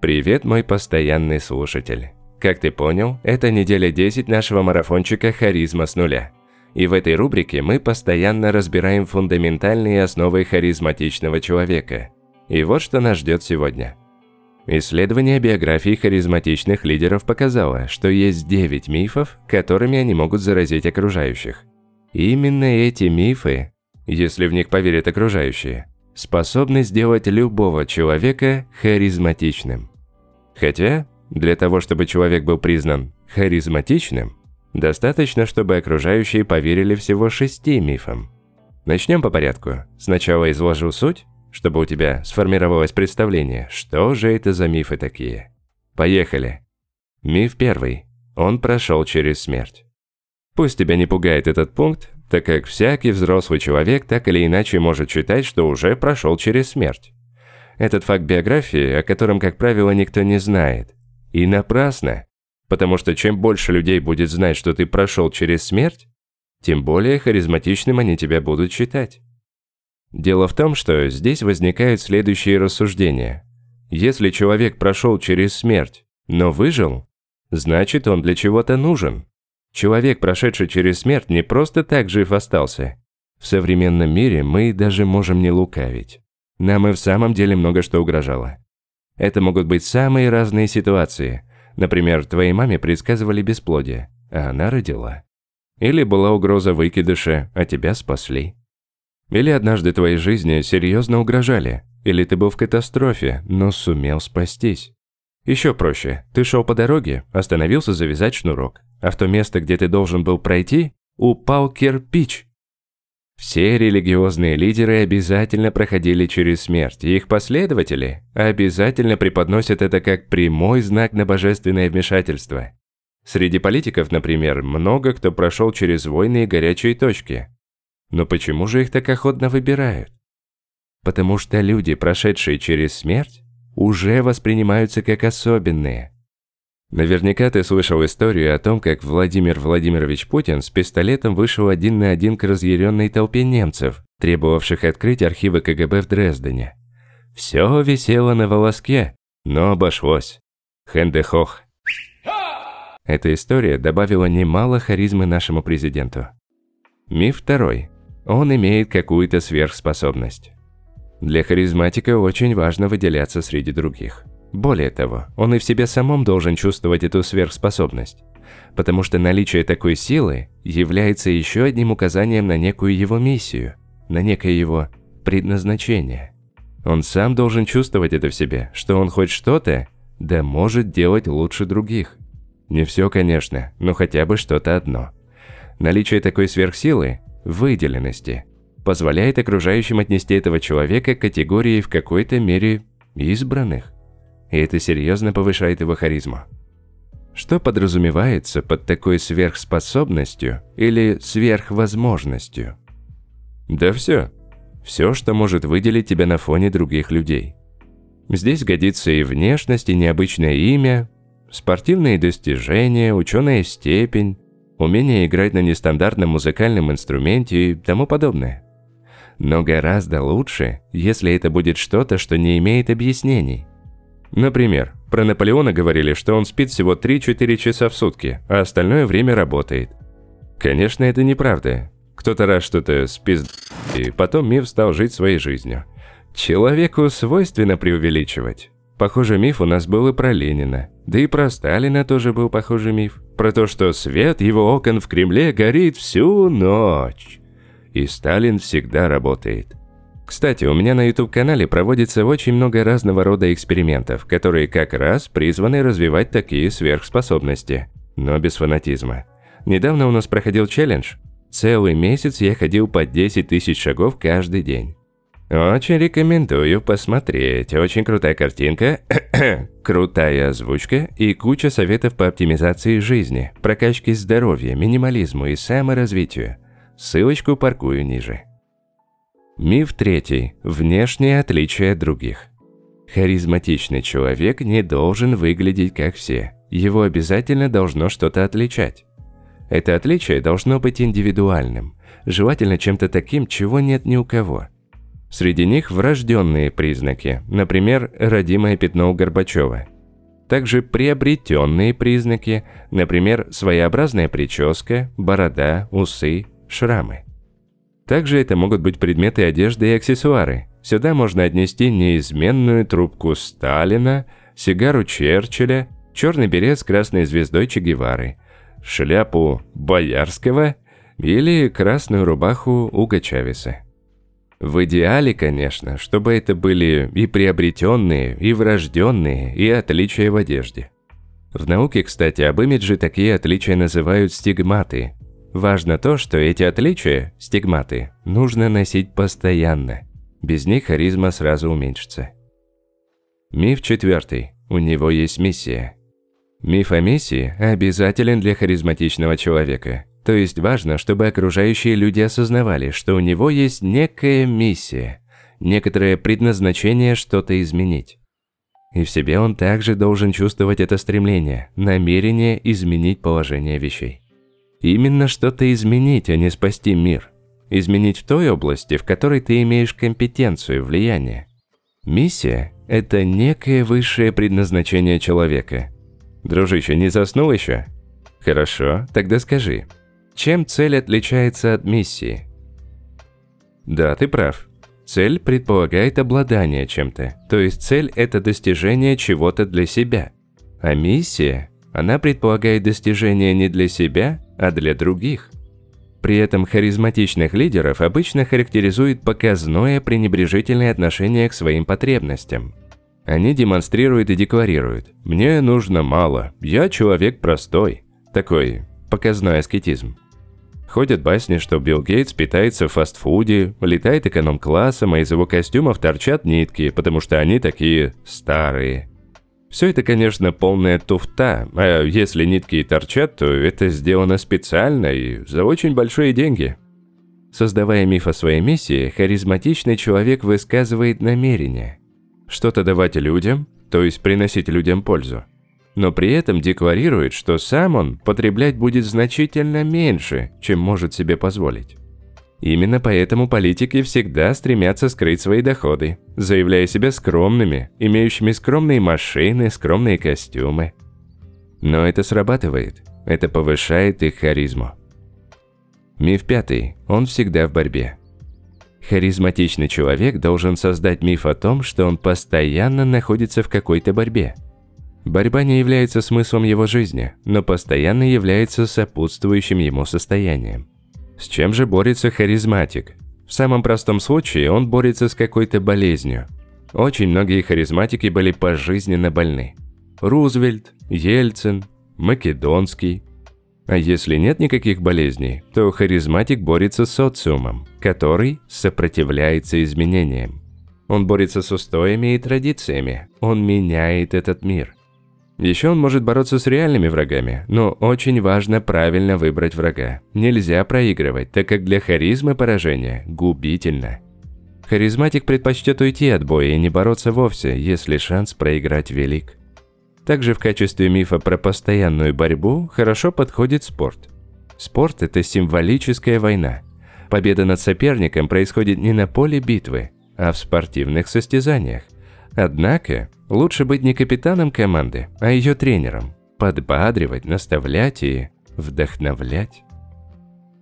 Привет, мой постоянный слушатель. Как ты понял, это неделя 10 нашего марафончика «Харизма с нуля». И в этой рубрике мы постоянно разбираем фундаментальные основы харизматичного человека. И вот что нас ждет сегодня. Исследование биографий харизматичных лидеров показало, что есть 9 мифов, которыми они могут заразить окружающих. И именно эти мифы, если в них поверят окружающие, способны сделать любого человека харизматичным. Хотя, для того, чтобы человек был признан харизматичным, достаточно, чтобы окружающие поверили всего шести мифам. Начнем по порядку. Сначала изложу суть, чтобы у тебя сформировалось представление, что же это за мифы такие. Поехали. Миф первый. Он прошел через смерть. Пусть тебя не пугает этот пункт, так как всякий взрослый человек так или иначе может считать, что уже прошел через смерть. Этот факт биографии, о котором, как правило, никто не знает. И напрасно, потому что чем больше людей будет знать, что ты прошел через смерть, тем более харизматичным они тебя будут считать. Дело в том, что здесь возникают следующие рассуждения. Если человек прошел через смерть, но выжил, значит он для чего-то нужен. Человек, прошедший через смерть, не просто так жив остался. В современном мире мы даже можем не лукавить. Нам и в самом деле много что угрожало. Это могут быть самые разные ситуации. Например, твоей маме предсказывали бесплодие, а она родила. Или была угроза выкидыша, а тебя спасли. Или однажды твоей жизни серьезно угрожали, или ты был в катастрофе, но сумел спастись. Еще проще, ты шел по дороге, остановился завязать шнурок, а в то место, где ты должен был пройти, упал кирпич. Все религиозные лидеры обязательно проходили через смерть, и их последователи обязательно преподносят это как прямой знак на божественное вмешательство. Среди политиков, например, много кто прошел через войны и горячие точки. Но почему же их так охотно выбирают? Потому что люди, прошедшие через смерть, уже воспринимаются как особенные – Наверняка ты слышал историю о том, как Владимир Владимирович Путин с пистолетом вышел один на один к разъяренной толпе немцев, требовавших открыть архивы КГБ в Дрездене. Все висело на волоске, но обошлось. Хендехох. Эта история добавила немало харизмы нашему президенту. Миф второй. Он имеет какую-то сверхспособность. Для харизматика очень важно выделяться среди других. Более того, он и в себе самом должен чувствовать эту сверхспособность, потому что наличие такой силы является еще одним указанием на некую его миссию, на некое его предназначение. Он сам должен чувствовать это в себе, что он хоть что-то, да может делать лучше других. Не все, конечно, но хотя бы что-то одно. Наличие такой сверхсилы, выделенности, позволяет окружающим отнести этого человека к категории в какой-то мере избранных и это серьезно повышает его харизму. Что подразумевается под такой сверхспособностью или сверхвозможностью? Да все. Все, что может выделить тебя на фоне других людей. Здесь годится и внешность, и необычное имя, спортивные достижения, ученая степень, умение играть на нестандартном музыкальном инструменте и тому подобное. Но гораздо лучше, если это будет что-то, что не имеет объяснений – Например, про Наполеона говорили, что он спит всего 3-4 часа в сутки, а остальное время работает. Конечно, это неправда. Кто-то раз что-то спит, и потом миф стал жить своей жизнью. Человеку свойственно преувеличивать. Похожий миф у нас был и про Ленина. Да и про Сталина тоже был похожий миф. Про то, что свет его окон в Кремле горит всю ночь. И Сталин всегда работает. Кстати, у меня на YouTube-канале проводится очень много разного рода экспериментов, которые как раз призваны развивать такие сверхспособности, но без фанатизма. Недавно у нас проходил челлендж. Целый месяц я ходил по 10 тысяч шагов каждый день. Очень рекомендую посмотреть. Очень крутая картинка, крутая озвучка и куча советов по оптимизации жизни, прокачке здоровья, минимализму и саморазвитию. Ссылочку паркую ниже. Миф третий. Внешнее отличие от других. Харизматичный человек не должен выглядеть как все. Его обязательно должно что-то отличать. Это отличие должно быть индивидуальным, желательно чем-то таким, чего нет ни у кого. Среди них врожденные признаки, например, родимое пятно у Горбачева. Также приобретенные признаки, например, своеобразная прическа, борода, усы, шрамы. Также это могут быть предметы одежды и аксессуары. Сюда можно отнести неизменную трубку Сталина, сигару Черчилля, черный берет с красной звездой Че Гевары, шляпу Боярского или красную рубаху Уга Чавеса. В идеале, конечно, чтобы это были и приобретенные, и врожденные, и отличия в одежде. В науке, кстати, об имидже такие отличия называют стигматы. Важно то, что эти отличия, стигматы, нужно носить постоянно. Без них харизма сразу уменьшится. Миф четвертый. У него есть миссия. Миф о миссии обязателен для харизматичного человека. То есть важно, чтобы окружающие люди осознавали, что у него есть некая миссия, некоторое предназначение что-то изменить. И в себе он также должен чувствовать это стремление, намерение изменить положение вещей. Именно что-то изменить, а не спасти мир. Изменить в той области, в которой ты имеешь компетенцию, влияние. Миссия – это некое высшее предназначение человека. Дружище, не заснул еще? Хорошо, тогда скажи, чем цель отличается от миссии? Да, ты прав. Цель предполагает обладание чем-то, то есть цель – это достижение чего-то для себя. А миссия, она предполагает достижение не для себя, а для других. При этом харизматичных лидеров обычно характеризует показное пренебрежительное отношение к своим потребностям. Они демонстрируют и декларируют «мне нужно мало, я человек простой». Такой показной аскетизм. Ходят басни, что Билл Гейтс питается в фастфуде, летает эконом-классом, а из его костюмов торчат нитки, потому что они такие старые. Все это, конечно, полная туфта, а если нитки и торчат, то это сделано специально и за очень большие деньги. Создавая миф о своей миссии, харизматичный человек высказывает намерение. Что-то давать людям, то есть приносить людям пользу но при этом декларирует, что сам он потреблять будет значительно меньше, чем может себе позволить. Именно поэтому политики всегда стремятся скрыть свои доходы, заявляя себя скромными, имеющими скромные машины, скромные костюмы. Но это срабатывает, это повышает их харизму. Миф пятый, он всегда в борьбе. Харизматичный человек должен создать миф о том, что он постоянно находится в какой-то борьбе – Борьба не является смыслом его жизни, но постоянно является сопутствующим ему состоянием. С чем же борется харизматик? В самом простом случае он борется с какой-то болезнью. Очень многие харизматики были пожизненно больны. Рузвельт, Ельцин, Македонский. А если нет никаких болезней, то харизматик борется с социумом, который сопротивляется изменениям. Он борется с устоями и традициями, он меняет этот мир. Еще он может бороться с реальными врагами, но очень важно правильно выбрать врага. Нельзя проигрывать, так как для харизмы поражение губительно. Харизматик предпочтет уйти от боя и не бороться вовсе, если шанс проиграть велик. Также в качестве мифа про постоянную борьбу хорошо подходит спорт. Спорт – это символическая война. Победа над соперником происходит не на поле битвы, а в спортивных состязаниях. Однако, Лучше быть не капитаном команды, а ее тренером. Подбадривать, наставлять и вдохновлять.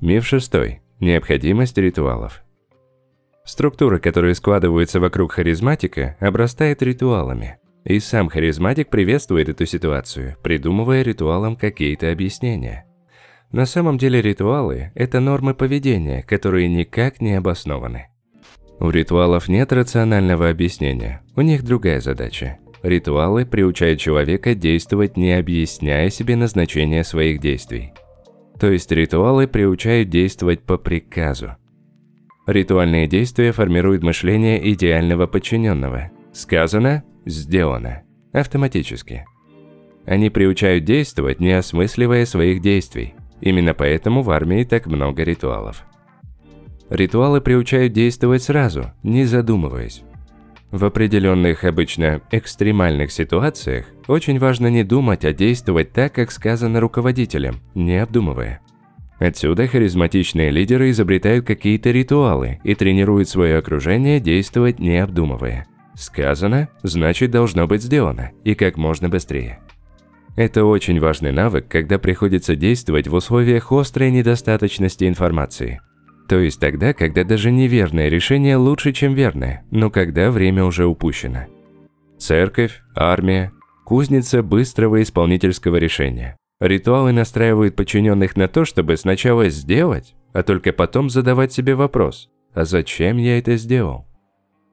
Миф шестой. Необходимость ритуалов. Структура, которая складывается вокруг харизматика, обрастает ритуалами. И сам харизматик приветствует эту ситуацию, придумывая ритуалам какие-то объяснения. На самом деле ритуалы – это нормы поведения, которые никак не обоснованы. У ритуалов нет рационального объяснения, у них другая задача. Ритуалы приучают человека действовать, не объясняя себе назначение своих действий. То есть ритуалы приучают действовать по приказу. Ритуальные действия формируют мышление идеального подчиненного. Сказано – сделано. Автоматически. Они приучают действовать, не осмысливая своих действий. Именно поэтому в армии так много ритуалов. Ритуалы приучают действовать сразу, не задумываясь. В определенных, обычно экстремальных ситуациях очень важно не думать, а действовать так, как сказано руководителем, не обдумывая. Отсюда харизматичные лидеры изобретают какие-то ритуалы и тренируют свое окружение действовать не обдумывая. Сказано, значит должно быть сделано, и как можно быстрее. Это очень важный навык, когда приходится действовать в условиях острой недостаточности информации. То есть тогда, когда даже неверное решение лучше, чем верное, но когда время уже упущено. Церковь, армия, кузница быстрого исполнительского решения. Ритуалы настраивают подчиненных на то, чтобы сначала сделать, а только потом задавать себе вопрос «А зачем я это сделал?».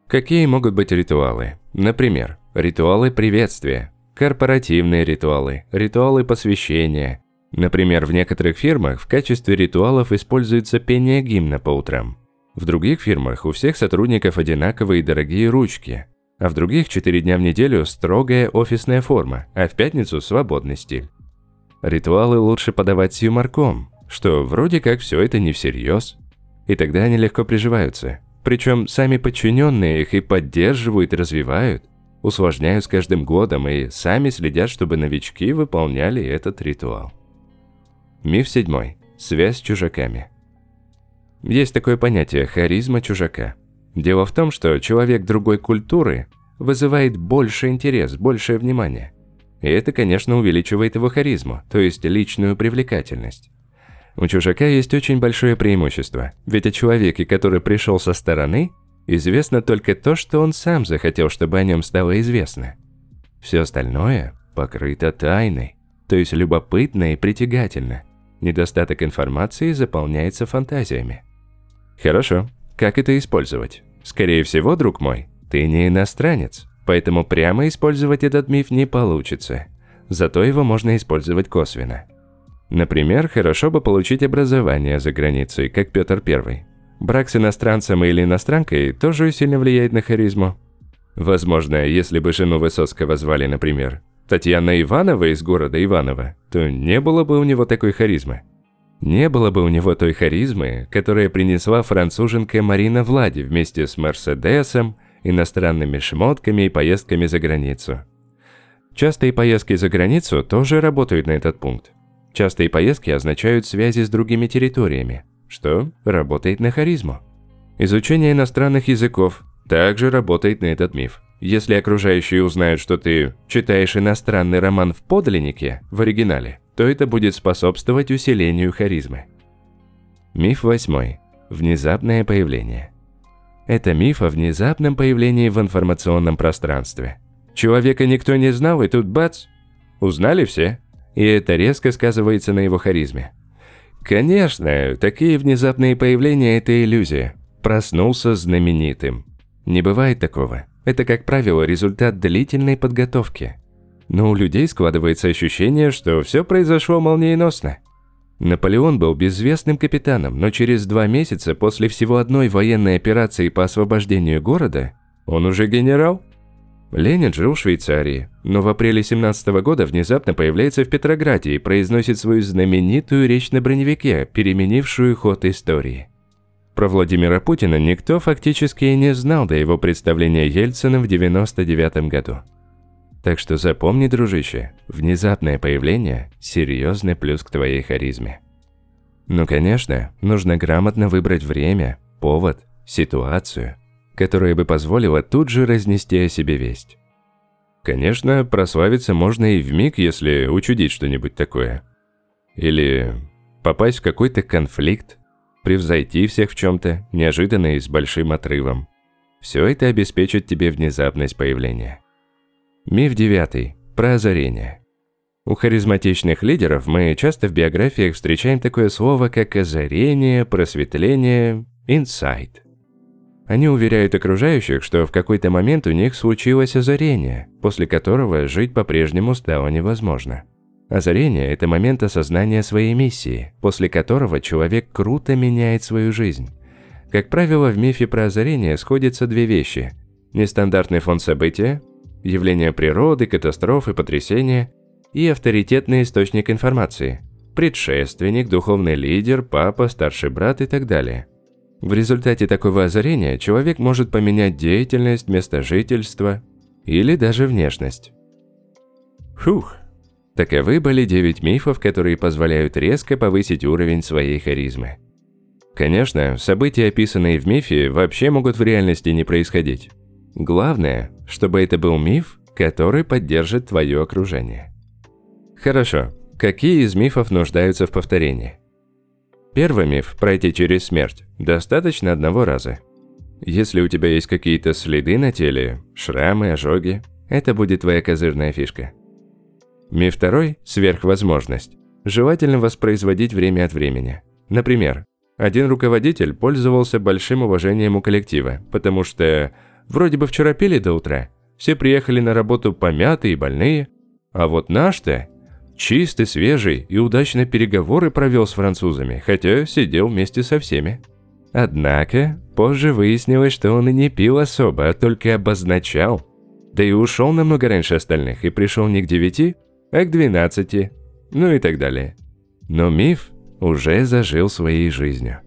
Какие могут быть ритуалы? Например, ритуалы приветствия, корпоративные ритуалы, ритуалы посвящения. Например, в некоторых фирмах в качестве ритуалов используется пение гимна по утрам. В других фирмах у всех сотрудников одинаковые дорогие ручки, а в других 4 дня в неделю строгая офисная форма, а в пятницу свободный стиль. Ритуалы лучше подавать с юморком, что вроде как все это не всерьез. И тогда они легко приживаются. Причем сами подчиненные их и поддерживают, и развивают, усложняют с каждым годом и сами следят, чтобы новички выполняли этот ритуал. Миф седьмой. Связь с чужаками. Есть такое понятие харизма чужака. Дело в том, что человек другой культуры вызывает больше интерес, большее внимание. И это, конечно, увеличивает его харизму, то есть личную привлекательность. У чужака есть очень большое преимущество, ведь о человеке, который пришел со стороны, известно только то, что он сам захотел, чтобы о нем стало известно. Все остальное покрыто тайной, то есть любопытно и притягательно. Недостаток информации заполняется фантазиями. Хорошо, как это использовать? Скорее всего, друг мой, ты не иностранец, Поэтому прямо использовать этот миф не получится. Зато его можно использовать косвенно. Например, хорошо бы получить образование за границей, как Петр I. Брак с иностранцем или иностранкой тоже сильно влияет на харизму. Возможно, если бы жену Высоцкого звали, например, Татьяна Иванова из города Иваново, то не было бы у него такой харизмы. Не было бы у него той харизмы, которая принесла француженка Марина Влади вместе с Мерседесом, иностранными шмотками и поездками за границу. Частые поездки за границу тоже работают на этот пункт. Частые поездки означают связи с другими территориями, что работает на харизму. Изучение иностранных языков также работает на этот миф. Если окружающие узнают, что ты читаешь иностранный роман в подлиннике, в оригинале, то это будет способствовать усилению харизмы. Миф восьмой. Внезапное появление. Это миф о внезапном появлении в информационном пространстве. Человека никто не знал, и тут бац! Узнали все. И это резко сказывается на его харизме. Конечно, такие внезапные появления – это иллюзия. Проснулся знаменитым. Не бывает такого. Это, как правило, результат длительной подготовки. Но у людей складывается ощущение, что все произошло молниеносно. Наполеон был безвестным капитаном, но через два месяца после всего одной военной операции по освобождению города он уже генерал. Ленин жил в Швейцарии, но в апреле 17 года внезапно появляется в Петрограде и произносит свою знаменитую речь на броневике, переменившую ход истории. Про Владимира Путина никто фактически и не знал до его представления Ельциным в 99 году. Так что запомни, дружище, внезапное появление – серьезный плюс к твоей харизме. Ну, конечно, нужно грамотно выбрать время, повод, ситуацию, которая бы позволила тут же разнести о себе весть. Конечно, прославиться можно и в миг, если учудить что-нибудь такое. Или попасть в какой-то конфликт, превзойти всех в чем-то, неожиданно и с большим отрывом. Все это обеспечит тебе внезапность появления. Миф девятый. Про озарение. У харизматичных лидеров мы часто в биографиях встречаем такое слово, как озарение, просветление, инсайт. Они уверяют окружающих, что в какой-то момент у них случилось озарение, после которого жить по-прежнему стало невозможно. Озарение – это момент осознания своей миссии, после которого человек круто меняет свою жизнь. Как правило, в мифе про озарение сходятся две вещи – нестандартный фон события явления природы, катастрофы, потрясения и авторитетный источник информации, предшественник, духовный лидер, папа, старший брат и так далее. В результате такого озарения человек может поменять деятельность, место жительства или даже внешность. Фух, Таковы были 9 мифов, которые позволяют резко повысить уровень своей харизмы. Конечно, события, описанные в мифе, вообще могут в реальности не происходить. Главное, чтобы это был миф, который поддержит твое окружение. Хорошо, какие из мифов нуждаются в повторении? Первый миф – пройти через смерть. Достаточно одного раза. Если у тебя есть какие-то следы на теле, шрамы, ожоги, это будет твоя козырная фишка. Миф второй – сверхвозможность. Желательно воспроизводить время от времени. Например, один руководитель пользовался большим уважением у коллектива, потому что вроде бы вчера пили до утра, все приехали на работу помятые и больные, а вот наш-то Чистый, свежий и удачно переговоры провел с французами, хотя сидел вместе со всеми. Однако, позже выяснилось, что он и не пил особо, а только обозначал. Да и ушел намного раньше остальных и пришел не к девяти, а к двенадцати, ну и так далее. Но миф уже зажил своей жизнью.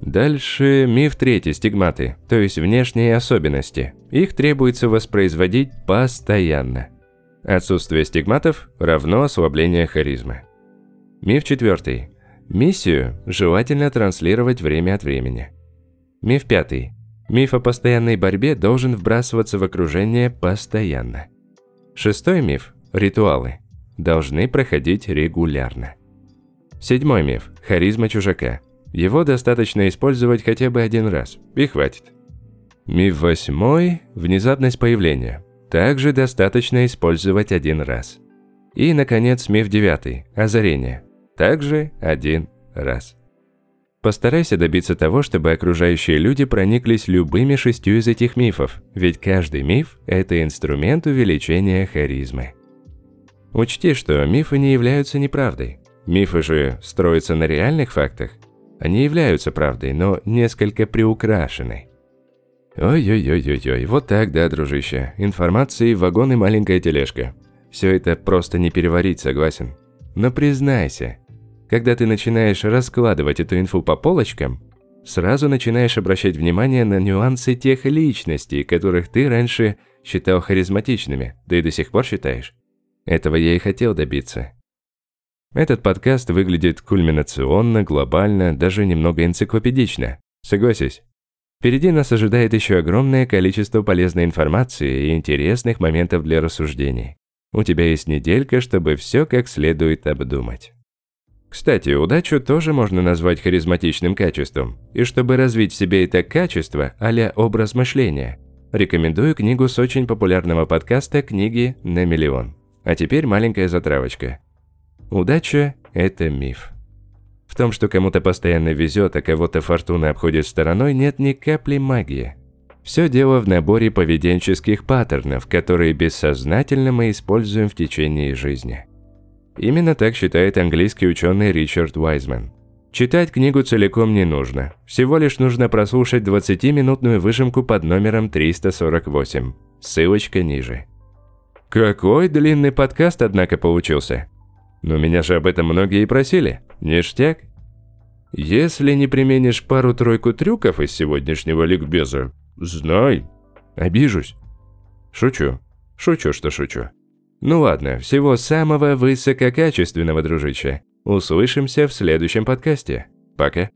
Дальше миф третий – стигматы, то есть внешние особенности. Их требуется воспроизводить постоянно. Отсутствие стигматов равно ослабление харизмы. Миф четвертый. Миссию желательно транслировать время от времени. Миф пятый. Миф о постоянной борьбе должен вбрасываться в окружение постоянно. Шестой миф – ритуалы. Должны проходить регулярно. Седьмой миф – харизма чужака. Его достаточно использовать хотя бы один раз, и хватит. Миф восьмой – внезапность появления также достаточно использовать один раз. И, наконец, миф девятый – озарение. Также один раз. Постарайся добиться того, чтобы окружающие люди прониклись любыми шестью из этих мифов, ведь каждый миф – это инструмент увеличения харизмы. Учти, что мифы не являются неправдой. Мифы же строятся на реальных фактах. Они являются правдой, но несколько приукрашены. Ой-ой-ой-ой-ой, вот так, да, дружище. Информации, вагон и маленькая тележка. Все это просто не переварить, согласен. Но признайся, когда ты начинаешь раскладывать эту инфу по полочкам, сразу начинаешь обращать внимание на нюансы тех личностей, которых ты раньше считал харизматичными, да и до сих пор считаешь. Этого я и хотел добиться. Этот подкаст выглядит кульминационно, глобально, даже немного энциклопедично. Согласись? Впереди нас ожидает еще огромное количество полезной информации и интересных моментов для рассуждений. У тебя есть неделька, чтобы все как следует обдумать. Кстати, удачу тоже можно назвать харизматичным качеством. И чтобы развить в себе это качество, а образ мышления, рекомендую книгу с очень популярного подкаста «Книги на миллион». А теперь маленькая затравочка. Удача – это миф. В том, что кому-то постоянно везет, а кого-то фортуна обходит стороной, нет ни капли магии. Все дело в наборе поведенческих паттернов, которые бессознательно мы используем в течение жизни. Именно так считает английский ученый Ричард Уайзман. Читать книгу целиком не нужно. Всего лишь нужно прослушать 20-минутную выжимку под номером 348. Ссылочка ниже. Какой длинный подкаст, однако, получился. Но меня же об этом многие и просили. Ништяк? Если не применишь пару-тройку трюков из сегодняшнего ликбеза, знай, обижусь. Шучу. Шучу, что шучу. Ну ладно, всего самого высококачественного, дружище. Услышимся в следующем подкасте. Пока.